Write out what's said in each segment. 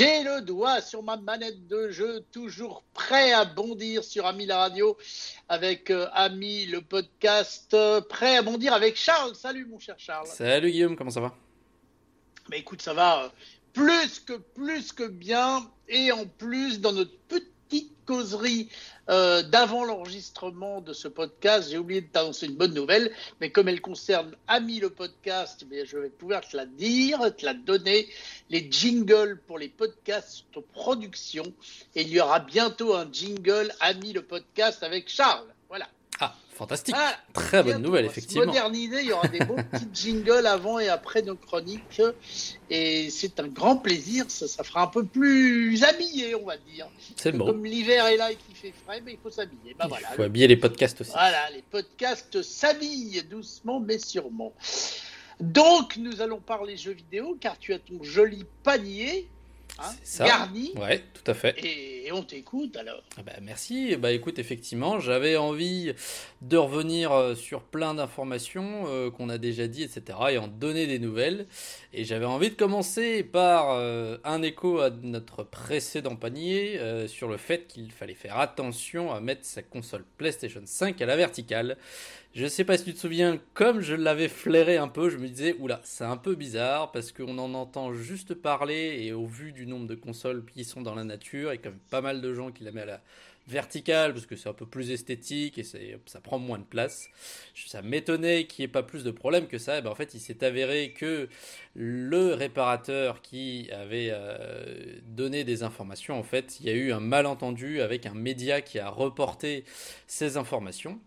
J'ai le doigt sur ma manette de jeu, toujours prêt à bondir sur Ami la radio avec euh, Ami le podcast, euh, prêt à bondir avec Charles. Salut mon cher Charles. Salut Guillaume, comment ça va? Bah écoute, ça va euh, plus que plus que bien et en plus dans notre petite causerie euh, d'avant l'enregistrement de ce podcast, j'ai oublié de t'annoncer une bonne nouvelle, mais comme elle concerne Ami le podcast, je vais pouvoir te la dire, te la donner. Les jingles pour les podcasts sont en production et il y aura bientôt un jingle Ami le podcast avec Charles. Ah, fantastique. Ah, Très bonne nouvelle, effectivement. Modernisé, il y aura des beaux petits jingles avant et après nos chroniques. Et c'est un grand plaisir. Ça, ça, fera un peu plus habillé, on va dire. C'est bon. Comme l'hiver est là et qu'il fait frais, mais il faut s'habiller. Ben, il voilà. faut habiller les podcasts aussi. Voilà, les podcasts s'habillent doucement mais sûrement. Donc, nous allons parler jeux vidéo car tu as ton joli panier. Hein, ça. garni. Ouais, tout à fait. Et, et on t'écoute alors. Ah bah, merci. Bah écoute, effectivement, j'avais envie de revenir euh, sur plein d'informations euh, qu'on a déjà dit, etc. et en donner des nouvelles. Et j'avais envie de commencer par euh, un écho à notre précédent panier euh, sur le fait qu'il fallait faire attention à mettre sa console PlayStation 5 à la verticale. Je sais pas si tu te souviens, comme je l'avais flairé un peu, je me disais, oula, c'est un peu bizarre parce qu'on en entend juste parler et au vu du nombre de consoles qui sont dans la nature, et même pas mal de gens qui la mettent à la verticale parce que c'est un peu plus esthétique et ça prend moins de place. Ça m'étonnait qu'il n'y ait pas plus de problèmes que ça. Ben en fait, il s'est avéré que le réparateur qui avait euh, donné des informations, en fait, il y a eu un malentendu avec un média qui a reporté ces informations.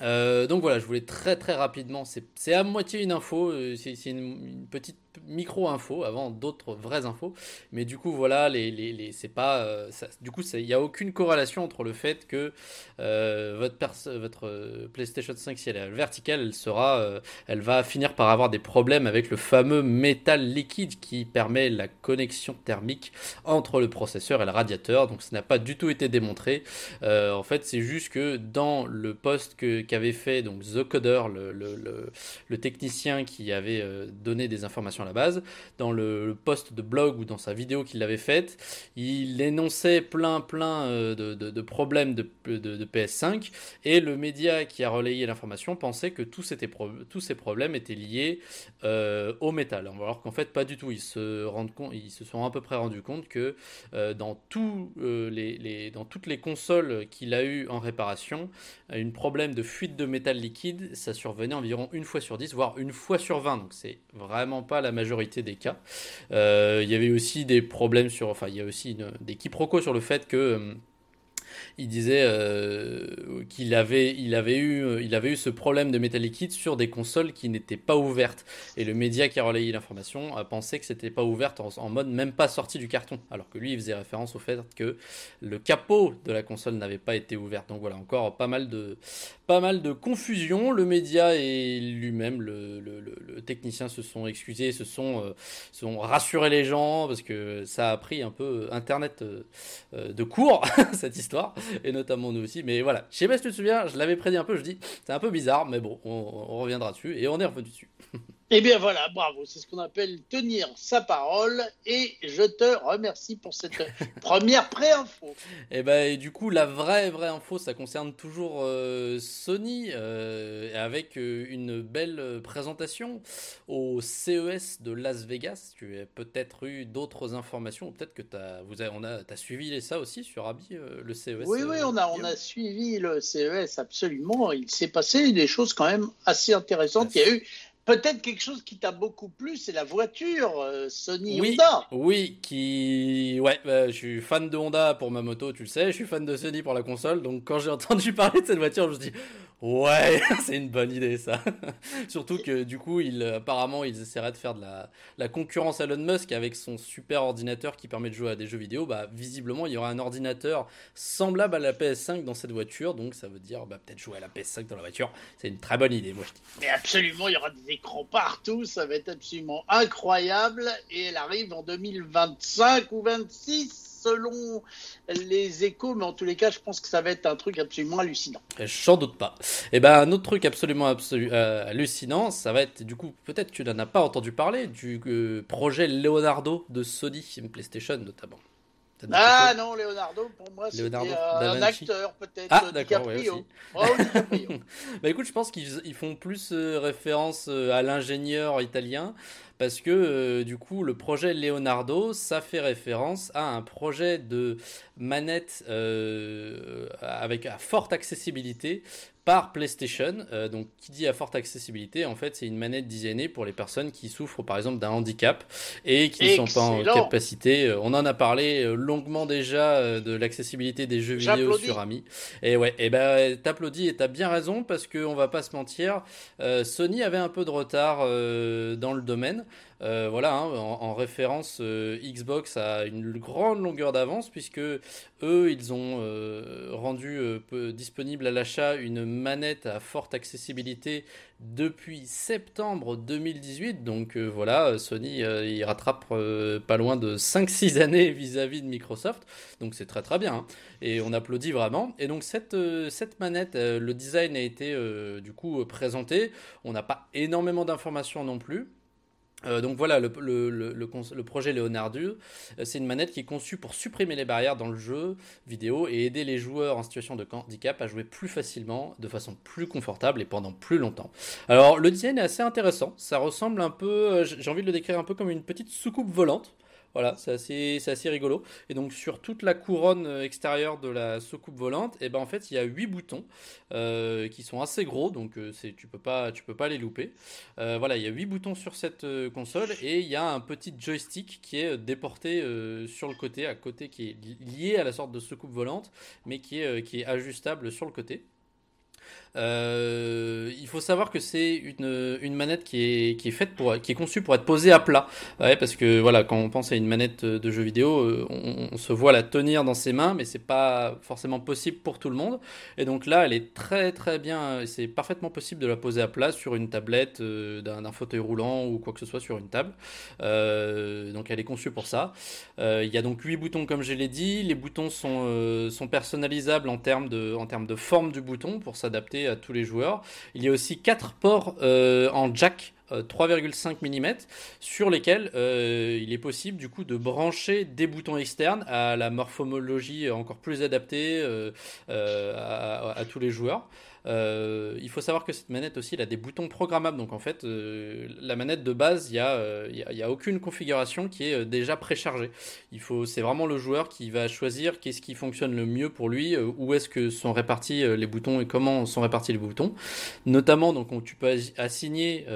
Euh, donc voilà, je voulais très très rapidement, c'est à moitié une info, euh, c'est une, une, petite micro-info avant d'autres vraies infos, mais du coup voilà, les, c'est pas, euh, du coup il n'y a aucune corrélation entre le fait que euh, votre, votre PlayStation 5 si elle est verticale, elle sera, euh, elle va finir par avoir des problèmes avec le fameux métal liquide qui permet la connexion thermique entre le processeur et le radiateur, donc ça n'a pas du tout été démontré. Euh, en fait, c'est juste que dans le poste que qu'avait fait donc The Coder, le, technicien qui avait euh, donné des informations à base, dans le, post de blog ou dans sa vidéo qu'il avait faite, il énonçait plein plein euh, de, problèmes de, de, PS5 et le média qui a relayé l'information pensait que tous, tous ces problèmes étaient liés euh, au métal, alors qu'en fait pas du tout. Ils se rendent compte, ils se sont à peu près rendus compte que euh, dans, euh, les, dans toutes les consoles qu'il a eu en réparation, un problème de fuite de métal liquide, ça survenait environ une fois sur 10, voire une fois sur 20. Donc c'est vraiment pas la majorité des cas. Euh, il y avait aussi des problèmes sur, enfin il y a aussi des quiproquos sur le fait que euh, il disait euh, qu'il avait, il avait, eu, il avait eu ce problème de métal liquide sur des consoles qui n'étaient pas ouvertes. Et le média qui a relayé l'information a pensé que c'était pas ouverte en, mode même pas sorti du carton. Alors que lui, il faisait référence au fait que le capot de la console n'avait pas été ouvert. Donc voilà, encore pas mal de, pas mal de confusion. Le média et lui-même, le, le, le, technicien se sont excusés, se sont, euh, sont rassurés les gens parce que ça a pris un peu Internet euh, de court, cette histoire et notamment nous aussi. Mais voilà, je sais pas si tu te souviens, je l'avais prédit un peu, je dis, c'est un peu bizarre, mais bon, on, reviendra dessus et on est revenu dessus. Eh bien voilà, bravo, c'est ce qu'on appelle tenir sa parole et je te remercie pour cette première pré-info. Et ben et du coup, la vraie vraie info, ça concerne toujours euh, Sony euh, avec euh, une belle présentation au CES de Las Vegas. Tu as peut-être eu d'autres informations, peut-être que as, vous avez, on a, as suivi ça aussi sur Abi, le CES. Oui, oui, on a, on a suivi le CES absolument. Il s'est passé des choses quand même assez intéressantes. Il y a eu Peut-être quelque chose qui t'a beaucoup plu, c'est la voiture euh, Sony oui, Honda. Oui, qui. Ouais, bah, je suis fan de Honda pour ma moto, tu le sais. Je suis fan de Sony pour la console. Donc quand j'ai entendu parler de cette voiture, je me suis dit. Ouais, c'est une bonne idée ça. Surtout que du coup, il, apparemment, ils essaieraient de faire de la, la, concurrence à Elon Musk avec son super ordinateur qui permet de jouer à des jeux vidéo. Bah, visiblement, il y aura un ordinateur semblable à la PS5 dans cette voiture, donc ça veut dire bah, peut-être jouer à la PS5 dans la voiture. C'est une très bonne idée, moi je dis. Mais absolument, il y aura des écrans partout, ça va être absolument incroyable. Et elle arrive en 2025 ou 26 selon les échos, mais en tous les cas, je pense que ça va être un truc absolument hallucinant. J'en doute pas. Et eh ben un autre truc absolument euh, hallucinant, ça va être du coup peut-être tu n'en as pas entendu parler du euh, projet Leonardo de Sony PlayStation notamment. Ah non, Leonardo, pour moi, c'est un acteur peut-être. Ah d'accord, ouais, aussi. Oh, bah écoute, je pense qu'ils font plus euh, référence euh, à l'ingénieur italien parce que euh, du coup le projet Leonardo ça fait référence à un projet de manette avec à forte accessibilité par PlayStation. Euh, donc, qui dit à forte accessibilité, en fait, c'est une manette designée pour les personnes qui souffrent, par exemple, d'un handicap et qui ne sont pas en capacité. Euh, on en a parlé euh, longuement déjà de l'accessibilité des jeux vidéo sur Ami. Et ouais, et ben, t'applaudis et t'as bien raison parce qu'on va pas se mentir, Sony avait un peu de retard dans le domaine. Euh, voilà, hein, en, référence, euh, Xbox a une grande longueur d'avance puisque eux, ils ont euh, rendu disponible à l'achat une manette à forte accessibilité depuis septembre 2018. Donc voilà, Sony, il rattrape pas loin de 5-6 années vis-à-vis de Microsoft. Donc c'est très très bien. Hein. et on applaudit vraiment. Et donc cette, cette manette, le design a été du coup présenté. On n'a pas énormément d'informations non plus. Euh, donc voilà, le, projet Leonardo, euh, c'est une manette qui est conçue pour supprimer les barrières dans le jeu vidéo et aider les joueurs en situation de handicap à jouer plus facilement, de façon plus confortable et pendant plus longtemps. Alors le design est assez intéressant, ça ressemble un peu, euh, j'ai envie de le décrire un peu comme une petite soucoupe volante. Voilà, c'est assez, rigolo. Et donc sur toute la couronne euh, extérieure de la soucoupe volante, et eh ben en fait il y a 8 boutons euh, qui sont assez gros, donc euh, c'est, tu peux pas, tu peux pas les louper. voilà, il y a 8 boutons sur cette console et il y a un petit joystick qui est déporté sur le côté, à côté qui est lié à la sorte de soucoupe volante, mais qui est, qui est ajustable sur le côté. Euh, il faut savoir que c'est une, une, manette qui est, qui est faite pour, qui est conçue pour être posée à plat. Parce que voilà, quand on pense à une manette de jeu vidéo, euh, on, se voit la tenir dans ses mains, mais c'est pas forcément possible pour tout le monde. Et donc là, elle est très très bien. C'est parfaitement possible de la poser à plat sur une tablette, euh, d'un fauteuil roulant ou quoi que ce soit sur une table. donc elle est conçue pour ça. il y a donc 8 boutons comme je l'ai dit. Les boutons sont, sont personnalisables en termes de, en termes de forme du bouton pour s'adapter à tous les joueurs. Il y a aussi quatre ports euh, en jack 3,5 euh, mm sur lesquels euh, il est possible du coup de brancher des boutons externes à la morphologie encore plus adaptée à, tous les joueurs. Euh, il faut savoir que cette manette aussi, elle a des boutons programmables. Donc en fait, euh, la manette de base, il n'y a, euh, y a, aucune configuration qui est déjà préchargée. Il faut, c'est vraiment le joueur qui va choisir qu'est-ce qui fonctionne le mieux pour lui, où est-ce que sont répartis les boutons et comment sont répartis les boutons. Notamment, donc tu peux assigner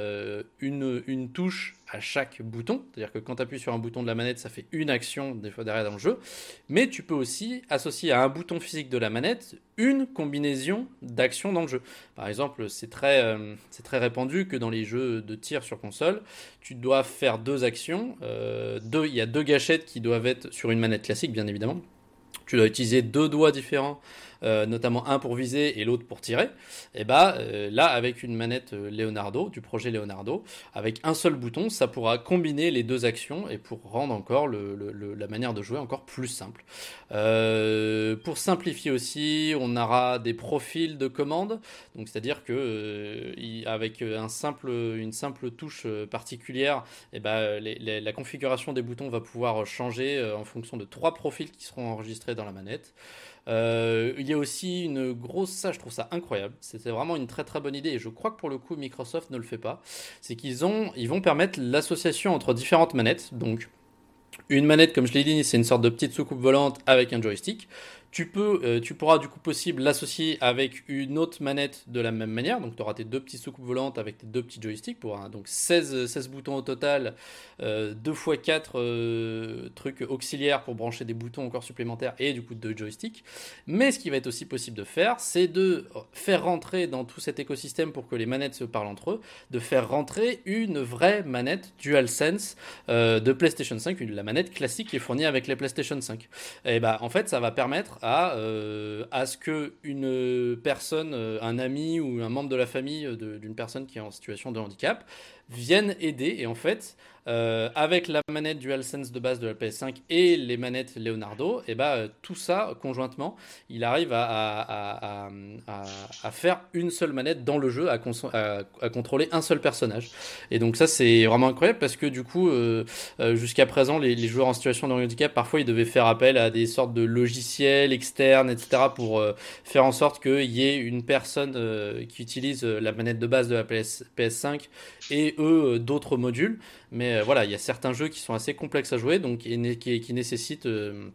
une, touche à chaque bouton. C'est-à-dire que quand tu appuies sur un bouton de la manette, ça fait une action des fois derrière dans le jeu. Mais tu peux aussi associer à un bouton physique de la manette une combinaison d'actions dans le jeu. Par exemple, c'est très, euh, très répandu que dans les jeux de tir sur console, tu dois faire deux actions. Euh, deux, il y a deux gâchettes qui doivent être sur une manette classique, bien évidemment. Tu dois utiliser deux doigts différents euh, notamment un pour viser et l'autre pour tirer, et bah euh, là avec une manette euh, Leonardo, du projet Leonardo, avec un seul bouton, ça pourra combiner les deux actions et pour rendre encore la manière de jouer encore plus simple. pour simplifier aussi, on aura des profils de commandes, donc c'est-à-dire que avec une simple touche particulière, et bah, la configuration des boutons va pouvoir changer en fonction de trois profils qui seront enregistrés dans la manette. Euh, il y a aussi une grosse, ça je trouve ça incroyable, c'était vraiment une très très bonne idée. Et je crois que pour le coup Microsoft ne le fait pas, c'est qu'ils ont, ils vont permettre l'association entre différentes manettes, donc une manette, comme je l'ai dit, c'est une sorte de petite soucoupe volante avec un joystick. Tu, peux, euh, tu pourras du coup possible l'associer avec une autre manette de la même manière. Donc tu auras tes deux petits soucoupes volantes avec tes deux petits joysticks pour donc 16, 16 boutons au total, euh, 2 x 4 trucs auxiliaires pour brancher des boutons encore supplémentaires et du coup deux joysticks. Mais ce qui va être aussi possible de faire, c'est de faire rentrer dans tout cet écosystème pour que les manettes se parlent entre eux, de faire rentrer une vraie manette DualSense euh, de PlayStation 5, la manette classique qui est fournie avec les PlayStation 5. Et bah en fait ça va permettre à, euh, à ce que une personne, euh, un ami ou un membre de la famille d'une personne qui est en situation de handicap viennent aider. Et en fait, euh, avec la manette DualSense de base de la PS5 et les manettes Leonardo, et eh bah, ben, tout ça conjointement, il arrive à, faire une seule manette dans le jeu, à, contrôler un seul personnage. Et donc ça c'est vraiment incroyable parce que du coup, euh, euh, jusqu'à présent, les, joueurs en situation de handicap, parfois ils devaient faire appel à des sortes de logiciels externes, etc., pour faire en sorte qu'il y ait une personne qui utilise la manette de base de la PS, PS5 et eux d'autres modules. Mais euh, voilà, il y a certains jeux qui sont assez complexes à jouer, donc qui, qui nécessitent euh,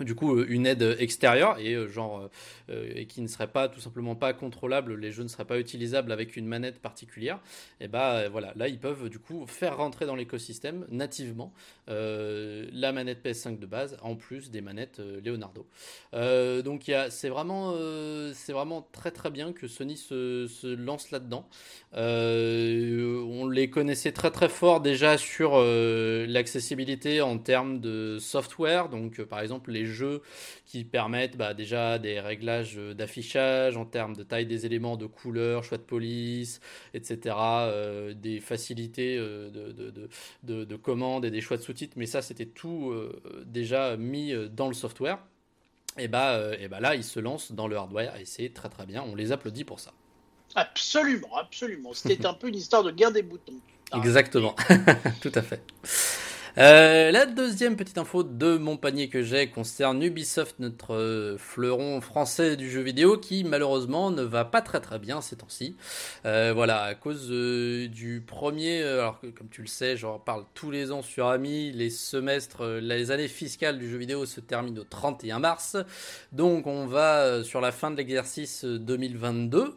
du coup euh, une aide extérieure et euh, genre euh, et qui ne serait pas tout simplement pas contrôlable les jeux ne seraient pas utilisables avec une manette particulière et bah voilà là ils peuvent du coup faire rentrer dans l'écosystème nativement la manette PS5 de base en plus des manettes Leonardo. Donc c'est vraiment c'est vraiment très très bien que Sony se, se lance là dedans on les connaissait très très fort déjà sur l'accessibilité en termes de software. Donc par exemple les jeux qui permettent bah, déjà des réglages d'affichage en termes de taille des éléments, de couleur, choix de police, etc. Euh, des facilités euh, de, de, de, de, commande et des choix de sous-titres, mais ça c'était tout euh, déjà mis dans le software. Et bah, et bah là, ils se lancent dans le hardware et c'est très très bien. On les applaudit pour ça. Absolument, absolument. C'était un peu une histoire de guerre des boutons. Exactement, tout à fait. Euh, la deuxième petite info de mon panier que j'ai concerne Ubisoft, notre euh, fleuron français du jeu vidéo, qui malheureusement ne va pas très très bien ces temps-ci. Euh, voilà, à cause du premier, alors que comme tu le sais, j'en parle tous les ans sur Ami, les semestres, les années fiscales du jeu vidéo se terminent au 31 mars. Donc on va sur la fin de l'exercice 2022.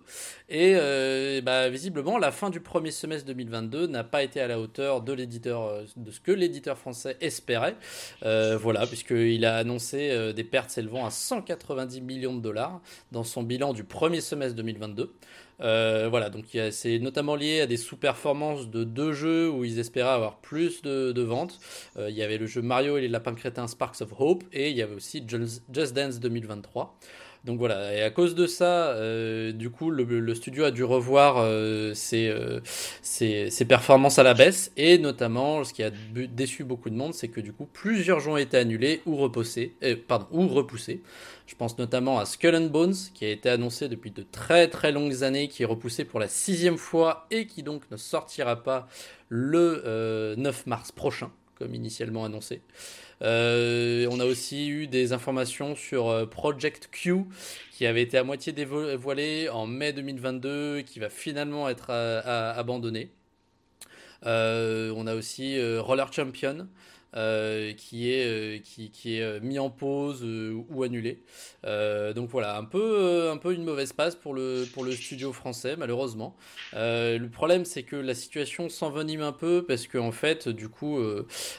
Et bah, visiblement, la fin du premier semestre 2022 n'a pas été à la hauteur de de ce que l'éditeur français espérait. Euh, voilà, puisqu'il a annoncé euh, des pertes s'élevant à 190 millions de dollars dans son bilan du premier semestre 2022. Euh, voilà, donc c'est notamment lié à des sous-performances de deux jeux où ils espéraient avoir plus de, ventes. il y avait le jeu Mario et les lapins crétins Sparks of Hope et il y avait aussi Just Dance 2023. Donc voilà, et à cause de ça, euh, du coup, le, studio a dû revoir euh, euh, ses, performances à la baisse, et notamment, ce qui a déçu beaucoup de monde, c'est que du coup, plusieurs jeux ont été annulés ou repoussés, pardon, ou repoussés. Je pense notamment à Skull and Bones, qui a été annoncé depuis de très très longues années, qui est repoussé pour la sixième fois, et qui donc ne sortira pas le 9 mars prochain, comme initialement annoncé. Euh, on a aussi eu des informations sur euh, Project Q qui avait été à moitié dévoilé en mai 2022 qui va finalement être euh, abandonné. on a aussi Roller Champion euh, qui est, euh, qui, qui, est euh, mis en pause ou annulé. donc voilà, un peu, un peu une mauvaise passe pour le, pour le studio français, malheureusement. le problème, c'est que la situation s'envenime un peu parce qu'en en fait, du coup,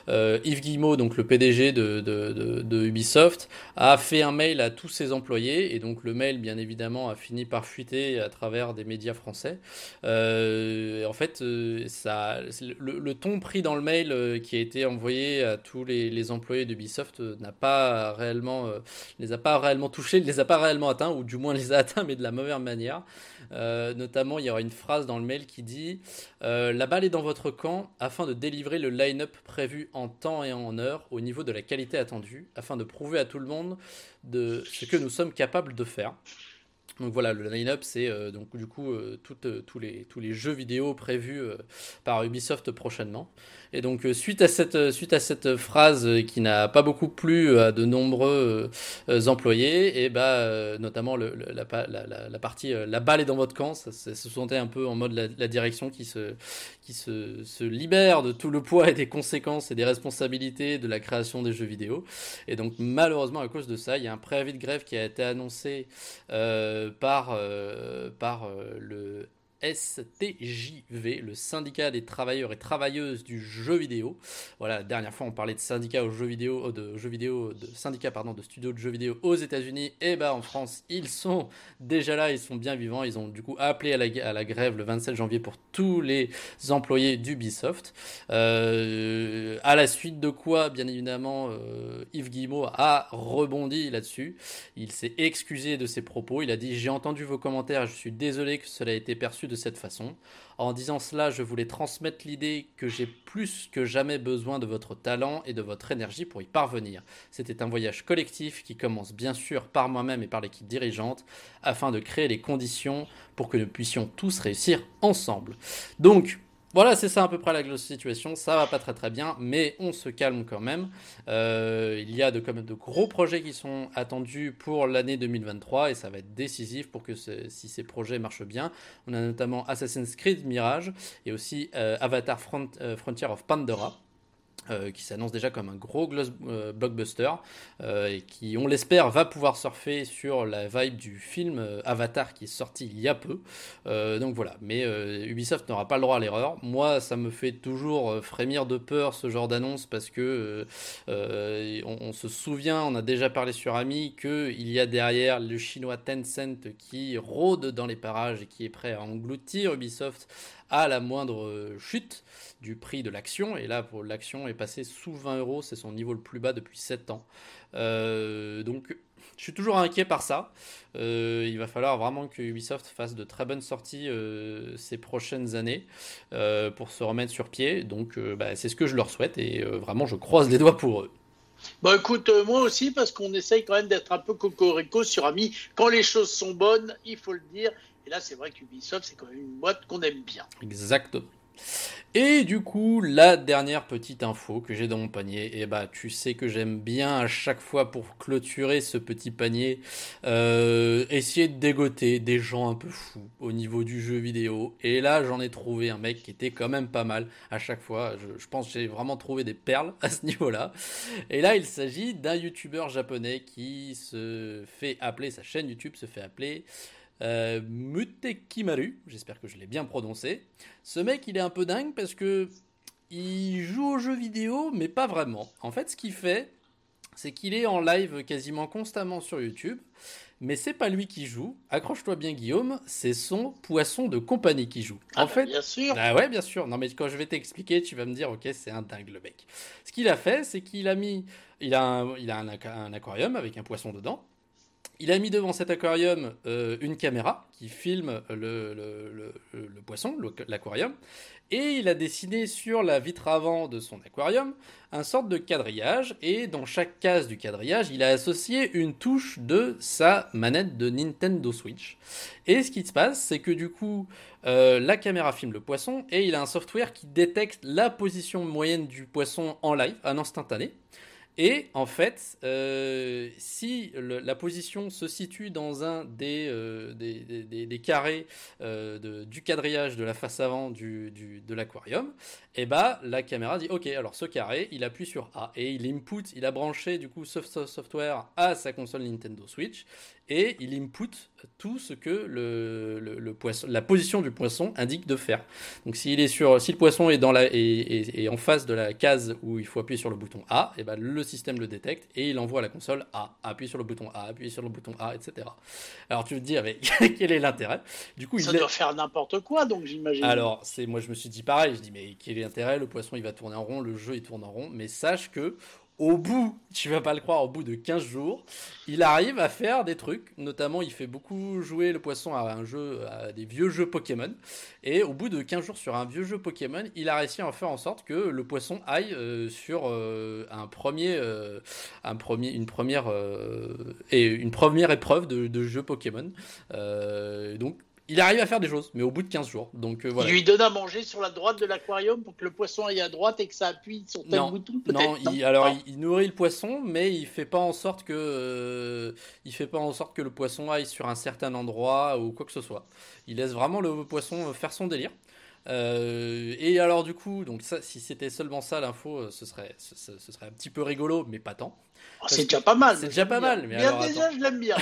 Yves Guillemot, donc le PDG de, de, de, Ubisoft, a fait un mail à tous ses employés et donc le mail, bien évidemment, a fini par fuiter à travers des médias français. en fait, ça, le, ton pris dans le mail qui a été envoyé tous les, employés d'Ubisoft euh, n'a pas réellement, euh, les a pas réellement touchés, les a pas réellement atteints, ou du moins les a atteints, mais de la mauvaise manière. Euh, notamment, il y aura une phrase dans le mail qui dit La balle est dans votre camp afin de délivrer le line-up prévu en temps et en heure au niveau de la qualité attendue, afin de prouver à tout le monde de ce que nous sommes capables de faire. Donc voilà, le line-up, c'est donc du coup tous, les, tous les jeux vidéo prévus par Ubisoft prochainement. Et donc, euh, suite à cette, euh, suite à cette phrase qui n'a pas beaucoup plu à de nombreux euh, employés, et bah, notamment le, la, la, la, partie la balle est dans votre camp, ça, se sentait un peu en mode la, direction qui, se, qui se, se, libère de tout le poids et des conséquences et des responsabilités de la création des jeux vidéo. Et donc, malheureusement, à cause de ça, il y a un préavis de grève qui a été annoncé par, par le STJV, le syndicat des travailleurs et travailleuses du jeu vidéo. Voilà, dernière fois on parlait de syndicat aux jeux vidéo, de jeux vidéo, de syndicat pardon, de studios de jeux vidéo aux États-Unis. Et bah en France, ils sont déjà là, ils sont bien vivants. Ils ont du coup appelé à la, grève le 27 janvier pour tous les employés d'Ubisoft. Euh, à la suite de quoi, bien évidemment, euh, Yves Guillemot a rebondi là-dessus. Il s'est excusé de ses propos. Il a dit J'ai entendu vos commentaires je suis désolé que cela ait été perçu de cette façon. En disant cela, je voulais transmettre l'idée que j'ai plus que jamais besoin de votre talent et de votre énergie pour y parvenir. C'était un voyage collectif qui commence bien sûr par moi-même et par l'équipe dirigeante afin de créer les conditions pour que nous puissions tous réussir ensemble. Donc, voilà, c'est ça à peu près la situation. Ça va pas très très bien, mais on se calme quand même. Euh, il y a de, gros projets qui sont attendus pour l'année 2023 et ça va être décisif pour que si ces projets marchent bien. On a notamment Assassin's Creed Mirage et aussi euh, Avatar euh, Frontier of Pandora. Euh, qui s'annonce déjà comme un gros euh, blockbuster euh, et qui, on l'espère, va pouvoir surfer sur la vibe du film Avatar qui est sorti il y a peu. donc voilà, mais Ubisoft n'aura pas le droit à l'erreur. Moi, ça me fait toujours frémir de peur ce genre d'annonce parce que on, se souvient, on a déjà parlé sur Ami, qu'il y a derrière le chinois Tencent qui rôde dans les parages et qui est prêt à engloutir Ubisoft à la moindre chute du prix de l'action. Et là, pour l'action est passée sous 20 euros, c'est son niveau le plus bas depuis 7 ans. Euh, donc, je suis toujours inquiet par ça. Euh, il va falloir vraiment que Ubisoft fasse de très bonnes sorties euh, ces prochaines années pour se remettre sur pied. Donc, bah, c'est ce que je leur souhaite et vraiment, je croise les doigts pour eux. Bon, écoute, moi aussi, parce qu'on essaye quand même d'être un peu cocorico sur Ami. Quand les choses sont bonnes, il faut le dire. Et là, c'est vrai qu'Ubisoft, c'est quand même une boîte qu'on aime bien. Exactement. Et du coup, la dernière petite info que j'ai dans mon panier, et eh bah tu sais que j'aime bien à chaque fois pour clôturer ce petit panier, euh, essayer de dégoter des gens un peu fous au niveau du jeu vidéo. Et là, j'en ai trouvé un mec qui était quand même pas mal à chaque fois. Je, pense que j'ai vraiment trouvé des perles à ce niveau-là. Et là, il s'agit d'un youtubeur japonais qui se fait appeler, sa chaîne YouTube se fait appeler euh, Mutekimaru, j'espère que je l'ai bien prononcé. Ce mec, il est un peu dingue parce que il joue aux jeux vidéo, mais pas vraiment. En fait, ce qu'il fait, c'est qu'il est en live quasiment constamment sur YouTube, mais c'est pas lui qui joue. Accroche-toi bien, Guillaume, c'est son poisson de compagnie qui joue. en ah, fait, bien sûr. Ah ouais, bien sûr. Non, mais quand je vais t'expliquer, tu vas me dire, ok, c'est un dingue le mec. Ce qu'il a fait, c'est qu'il a mis, il a, il a un aquarium avec un poisson dedans. Il a mis devant cet aquarium euh, une caméra qui filme le, poisson, l'aquarium, et il a dessiné sur la vitre avant de son aquarium un sorte de quadrillage, et dans chaque case du quadrillage, il a associé une touche de sa manette de Nintendo Switch. Et ce qui se passe, c'est que du coup, euh, la caméra filme le poisson, et il a un software qui détecte la position moyenne du poisson en live, en instantané. Et en fait, euh, si la position se situe dans un des, euh, des, carrés euh, du quadrillage de la face avant de l'aquarium, eh bah la caméra dit ok, alors ce carré, il appuie sur A et il input, il a branché du coup ce software à sa console Nintendo Switch et il input tout ce que le, le, poisson, la position du poisson indique de faire. Donc s'il est sur, si le poisson est dans la et, en face de la case où il faut appuyer sur le bouton A, et ben le système le détecte et il envoie à la console A, appuie sur le bouton A, appuie sur le bouton A, etc. Alors tu te dis avec quel est l'intérêt? Du coup, ça doit faire n'importe quoi, donc j'imagine. Alors c'est, moi je me suis dit pareil, je dis mais quel est l'intérêt? Le poisson il va tourner en rond, le jeu il tourne en rond, mais sache que au bout, tu vas pas le croire, au bout de 15 jours, il arrive à faire des trucs. Notamment, il fait beaucoup jouer le poisson à un jeu, à des vieux jeux Pokémon. Et au bout de 15 jours sur un vieux jeu Pokémon, il a réussi à faire en sorte que le poisson aille euh, sur euh, un premier, euh, un premier, une première et une première épreuve de, de jeu Pokémon. donc il arrive à faire des choses, mais au bout de 15 jours. Donc, euh, voilà. Il lui donne à manger sur la droite de l'aquarium pour que le poisson aille à droite et que ça appuie sur tel bouton Non, il, alors il, nourrit le poisson, mais il fait pas en sorte que euh, il fait pas en sorte que le poisson aille sur un certain endroit ou quoi que ce soit. Il laisse vraiment le poisson faire son délire. Euh, et alors du coup, donc ça, si c'était seulement ça l'info, ce serait, ce, serait un petit peu rigolo, mais pas tant. Oh, c'est déjà pas mal. C'est déjà pas mal. Mais déjà, je l'aime bien.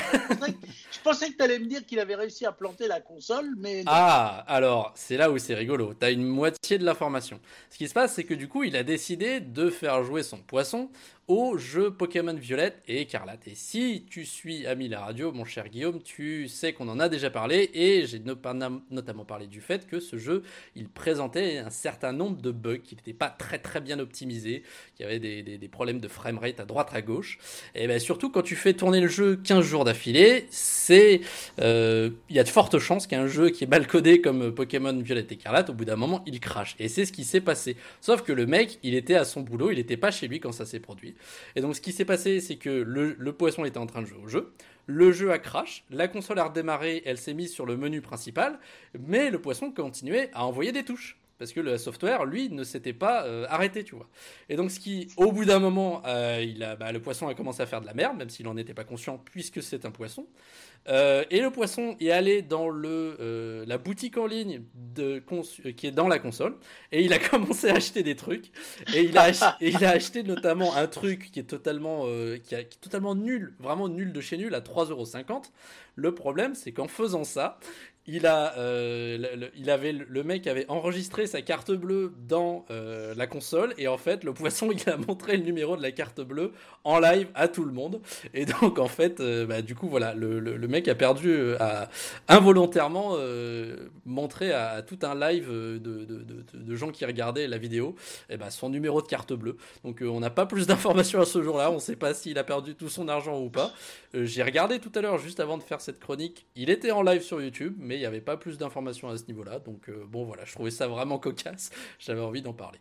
je pensais que tu allais me dire qu'il avait réussi à planter la console, mais. Ah, alors, c'est là où c'est rigolo. Tu as une moitié de l'information. Ce qui se passe, c'est que du coup, il a décidé de faire jouer son poisson au jeu Pokémon Violette et Écarlate. Et si tu suis Ami la radio, mon cher Guillaume, tu sais qu'on en a déjà parlé et j'ai notamment parlé du fait que ce jeu, il présentait un certain nombre de bugs, qui n'était pas très très bien optimisé, qu'il y avait des, des, des problèmes de framerate à droite à gauche Et ben surtout quand tu fais tourner le jeu 15 jours d'affilée, c'est il y a de fortes chances qu'un jeu qui est mal codé comme Pokémon Violet Écarlate, au bout d'un moment, il crache. Et c'est ce qui s'est passé. Sauf que le mec, il était à son boulot, il n'était pas chez lui quand ça s'est produit. Et donc ce qui s'est passé, c'est que le, le poisson était en train de jouer au jeu. Le jeu a crash, la console a redémarré, elle s'est mise sur le menu principal, mais le poisson continuait à envoyer des touches parce que le software, lui, ne s'était pas euh, arrêté, tu vois. Et donc, ce qui, au bout d'un moment, euh, bah, le poisson a commencé à faire de la merde, même s'il n'en était pas conscient, puisque c'est un poisson. Euh, et le poisson est allé dans la boutique en ligne qui est dans la console, et il a commencé à acheter des trucs. Et il a, acheté notamment un truc qui, est totalement nul, vraiment nul de chez nul, à 3,50€. Le problème, c'est qu'en faisant ça, il a, euh, le, il avait, le mec avait enregistré sa carte bleue dans euh, la console et en fait le poisson il a montré le numéro de la carte bleue en live à tout le monde. Et donc en fait euh, bah, du coup voilà le, le, mec a perdu involontairement montré à, tout un live de, de, de, gens qui regardaient la vidéo et bah, son numéro de carte bleue. Donc on n'a pas plus d'informations à ce jour-là. On sait pas s'il a perdu tout son argent ou pas. J'ai regardé tout à l'heure juste avant de faire cette chronique. Il était en live sur YouTube mais il n'y avait pas plus d'informations à ce niveau-là. Donc euh, bon voilà, je trouvais ça vraiment cocasse. J'avais envie d'en parler.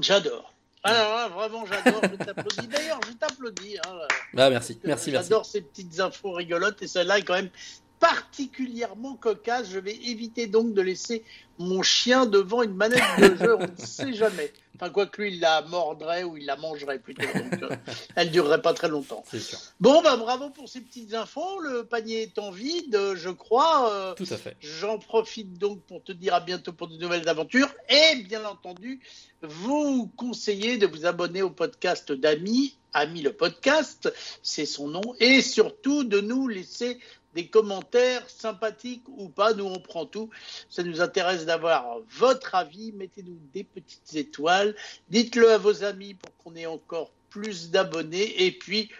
J'adore. Alors vraiment, j'adore, je t'applaudis. D'ailleurs, je t'applaudis. Hein, bah, merci, merci, merci. J'adore ces petites infos rigolotes et celle-là est quand même particulièrement cocasse. Je vais éviter donc de laisser mon chien devant une manette de jeu, on ne sait jamais. Enfin, quoi que lui, il la mordrait ou il la mangerait plutôt. Donc, euh, elle durerait pas très longtemps. Bon, bah, bravo pour ces petites infos. Le panier est en vide, je crois. Euh, Tout à fait. J'en profite donc pour te dire à bientôt pour de nouvelles aventures. Et bien entendu, vous conseillez de vous abonner au podcast d'Ami. Ami le podcast, c'est son nom. Et surtout de nous laisser des commentaires sympathiques ou pas, nous on prend tout. Ça nous intéresse d'avoir votre avis. Mettez-nous des petites étoiles. Dites-le à vos amis pour qu'on ait encore plus d'abonnés. Et puis,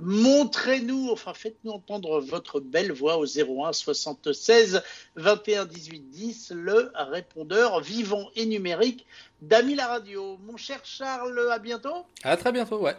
montrez-nous, enfin faites-nous entendre votre belle voix au 01 76 21 18 10, le répondeur vivant et numérique d'Ami la radio. Mon cher Charles, à bientôt. À très bientôt, ouais.